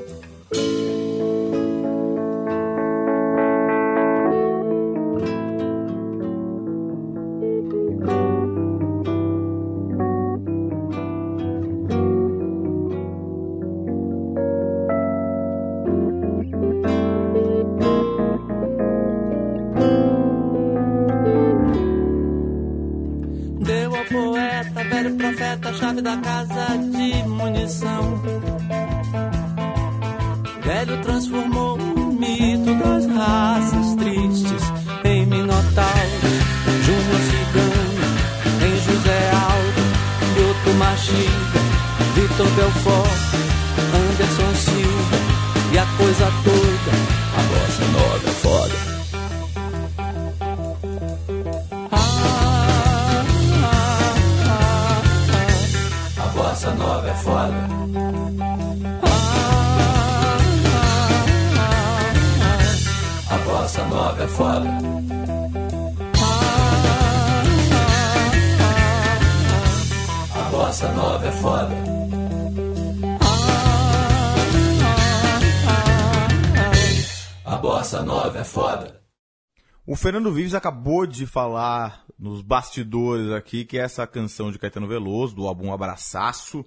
Fernando Vives acabou de falar nos bastidores aqui que essa canção de Caetano Veloso, do álbum Abraçaço,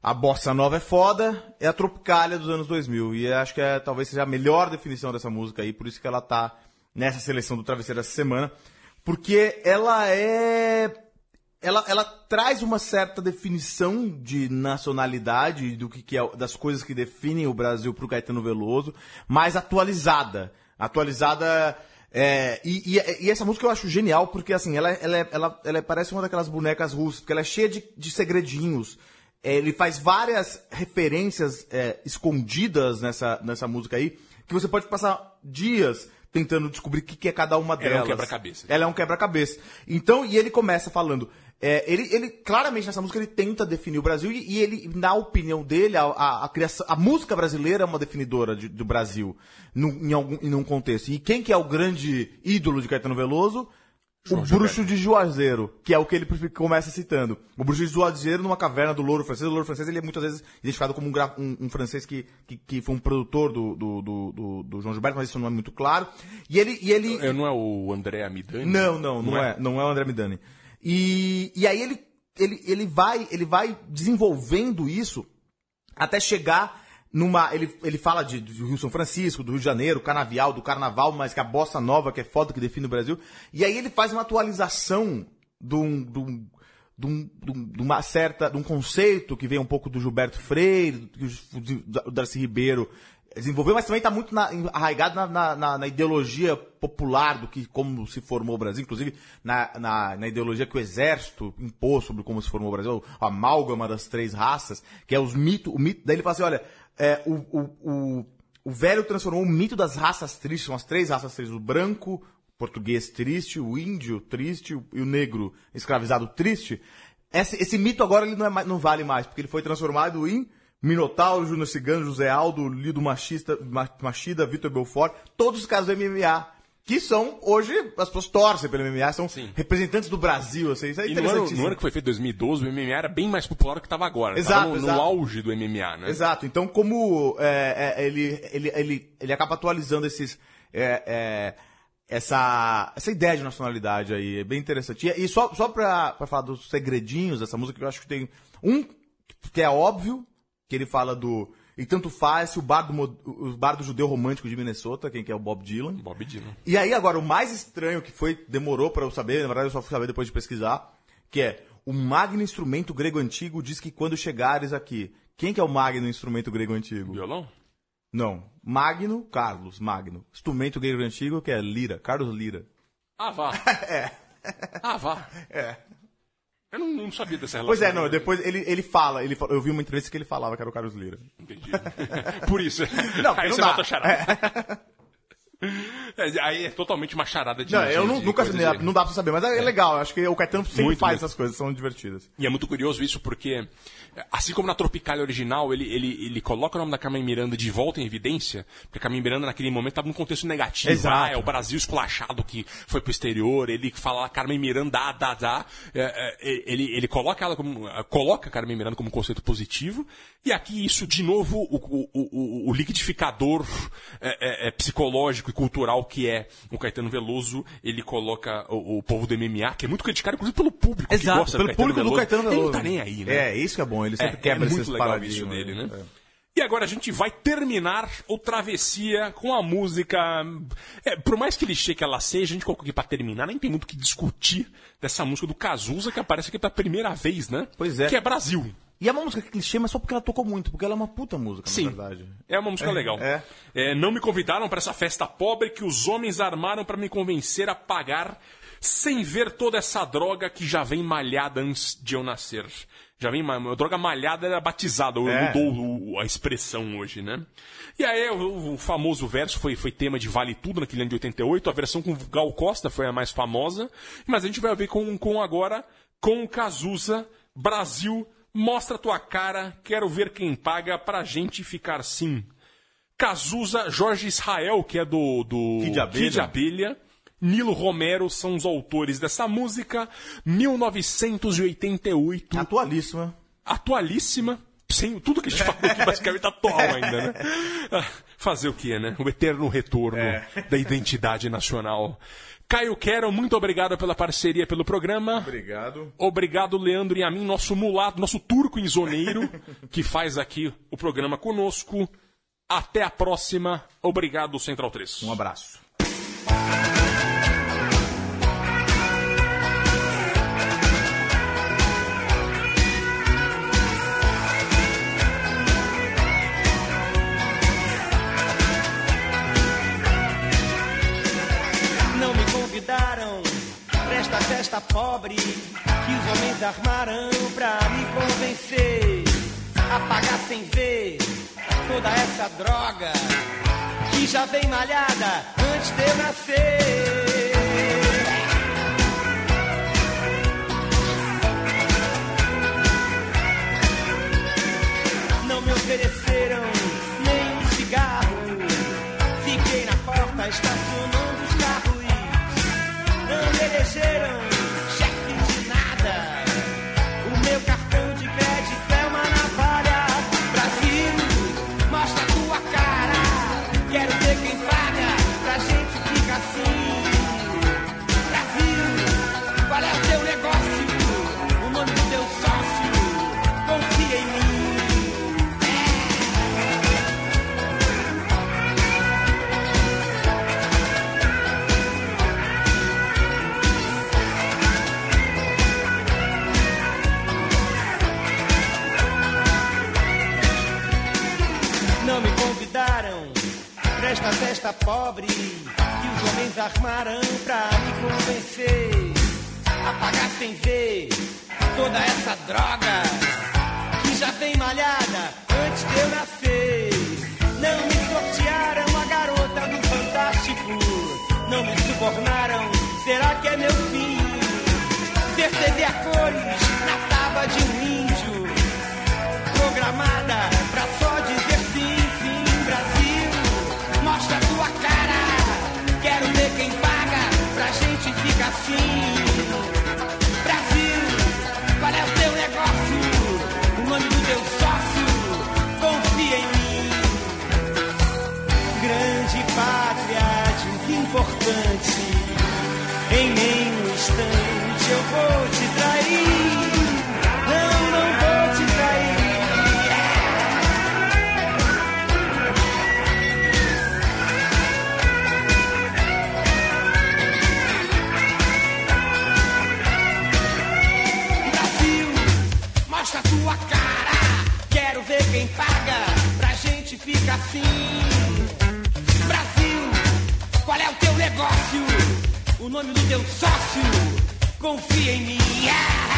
a bossa nova é foda, é a tropicália dos anos 2000. E acho que é, talvez seja a melhor definição dessa música aí, por isso que ela tá nessa seleção do Travesseiro essa semana. Porque ela é. Ela, ela traz uma certa definição de nacionalidade, do que, que é, das coisas que definem o Brasil pro Caetano Veloso, mais atualizada. Atualizada. É, e, e- e essa música eu acho genial porque assim, ela, ela, ela, ela parece uma daquelas bonecas russas, porque ela é cheia de, de segredinhos. É, ele faz várias referências é, escondidas nessa, nessa música aí, que você pode passar dias tentando descobrir o que, que é cada uma Ela é um delas. quebra-cabeça. Ela é um quebra-cabeça. Então, e ele começa falando. É, ele, ele, claramente, nessa música, ele tenta definir o Brasil e, e ele, na opinião dele, a, a, a criação, a música brasileira é uma definidora de- do Brasil num, em, algum, em um contexto. E quem que é o grande ídolo de Caetano Veloso? O bruxo de Juazeiro, que é o que ele começa citando. O bruxo de Juazeiro numa caverna do louro francês. O louro francês ele é muitas vezes identificado como um, um- um francês que, que, que foi um produtor do, do, do, do- João Gilberto, mas isso não é muito claro. E ele, e ele Eu não é o André Amidani? não, não, não, é? Não é o André Midani. E, e aí ele, ele, ele, vai, ele vai desenvolvendo isso até chegar numa. Ele, ele fala de, do Rio São Francisco, do Rio de Janeiro, canavial, do carnaval, mas que a bossa nova, que é foda que define o Brasil. E aí ele faz uma atualização de um. De um de, um- de um- uma certa, de um conceito que vem um pouco do Gilberto Freire, do, que o- o Darcy Ribeiro desenvolveu, mas também está muito na- arraigado na, na- na- ideologia popular do que como se formou o Brasil, inclusive na, na- na ideologia que o exército impôs sobre como se formou o Brasil, a amálgama das três raças, que é os mitos, o mito, daí ele fala assim, olha, é, o, o, o, o velho transformou o mito das raças tristes, são as três raças tristes, o branco, português triste, o índio triste e o negro escravizado triste. Esse, esse mito agora ele não, é não vale mais, porque ele foi transformado em Minotauro, Júnior Cigano, José Aldo, Lido Machista, Ma- Machida, Vitor Belfort, todos os caras do MMA. Que são, hoje, as pessoas torcem pelo MMA, são representantes do Brasil, assim, isso é E no ano, no ano que foi feito, 2012, o MMA era bem mais popular do que estava agora. Exato, Tava no, no exato. auge do MMA, né? Exato. Então, como é, é, ele, ele, ele, ele acaba atualizando esses, é, é, essa, essa ideia de nacionalidade aí, é bem interessante. E, e só, só pra, pra falar dos segredinhos dessa música, que eu acho que tem um que é óbvio, que ele fala do... E tanto faz se o bar do, mo- o bar do judeu romântico de Minnesota, quem que é o Bob Dylan. Bob Dylan. E aí, agora, o mais estranho que foi, demorou pra eu saber, na verdade eu só fui saber depois de pesquisar, que é, o magno instrumento grego antigo diz que quando chegares aqui, quem que é o magno instrumento grego antigo? Violão? Não. Magno, Carlos, magno. Instrumento grego antigo que é lira, Carlos Lira. Ah, vá. é. Ah, vá. É. Eu não, não sabia dessa relação. Pois é, não, depois ele, ele fala, ele eu vi uma entrevista que ele falava que era o Carlos Lira. Entendi. Por isso. Não, aí não você dá. mata a charada. É, aí é totalmente uma charada de. Não, de- eu não, de nunca coisas não, de- não dá pra saber, mas é, legal, acho que o Caetano sempre Muito, faz muito. essas coisas, são divertidas. E é muito curioso isso porque, assim como na Tropicália original, ele, ele, ele coloca o nome da Carmen Miranda de volta em evidência, porque a Carmen Miranda naquele momento estava num contexto negativo. Exato. Ah, é o Brasil esculachado que foi pro exterior, ele fala Carmen Miranda, dá, dá. É, é, ele, ele coloca ela como. eh, coloca a Carmen Miranda como um conceito positivo, e aqui isso, de novo, o, o, o, o liquidificador é, é, é, psicológico e cultural que é o Caetano Veloso, ele coloca o, o povo do MMA, que é muito criticado, inclusive pelo público que gosta pelo do Caetano público Veloso. do Caetano Veloso. Ele não tá nem aí, né? É, isso que é bom, ele sempre É, quebra é muito legal isso dele, né? É. E agora a gente vai terminar o Travessia com a música. É, por mais clichê que ela seja, a gente colocou aqui pra terminar, nem tem muito o que discutir dessa música do Cazuza que aparece aqui pela primeira vez, né? Pois é. Que é Brasil. E é uma música clichê, mas só porque ela tocou muito, porque ela é uma puta música, Sim. na verdade. É uma música É, legal. é. É, não me convidaram para essa festa pobre que os homens armaram para me convencer a pagar sem ver toda essa droga que já vem malhada antes de eu nascer. Já vem droga malhada era batizada, É. mudou a expressão hoje, né? E aí o, o famoso verso foi, foi tema de Vale Tudo naquele ano de 88, a versão com Gal Costa foi a mais famosa, mas a gente vai ver com, com agora com o Cazuza, Brasil, mostra tua cara, quero ver quem paga pra gente ficar sim. Cazuza, Jorge Israel, que é do, do Kid Abelha. Kid Abelha, Nilo Romero são os autores dessa música, 1988. Atualíssima. Atualíssima. Sem, tudo que a gente falou aqui basicamente atual ainda, né? Ah, Fazer o quê, né? O eterno retorno da identidade nacional. Caio Quero, muito obrigado pela parceria pelo programa. Obrigado. Obrigado, Leandro e a mim, nosso mulato, nosso turco insoneiro, que faz aqui o programa conosco. Até a próxima. Obrigado, Central 3. Um abraço. Pra esta festa pobre que os homens armaram pra me convencer a pagar sem ver toda essa droga que já vem malhada antes de eu nascer. Não me ofereceram droga nome do teu sócio. Confia em mim. Yeah!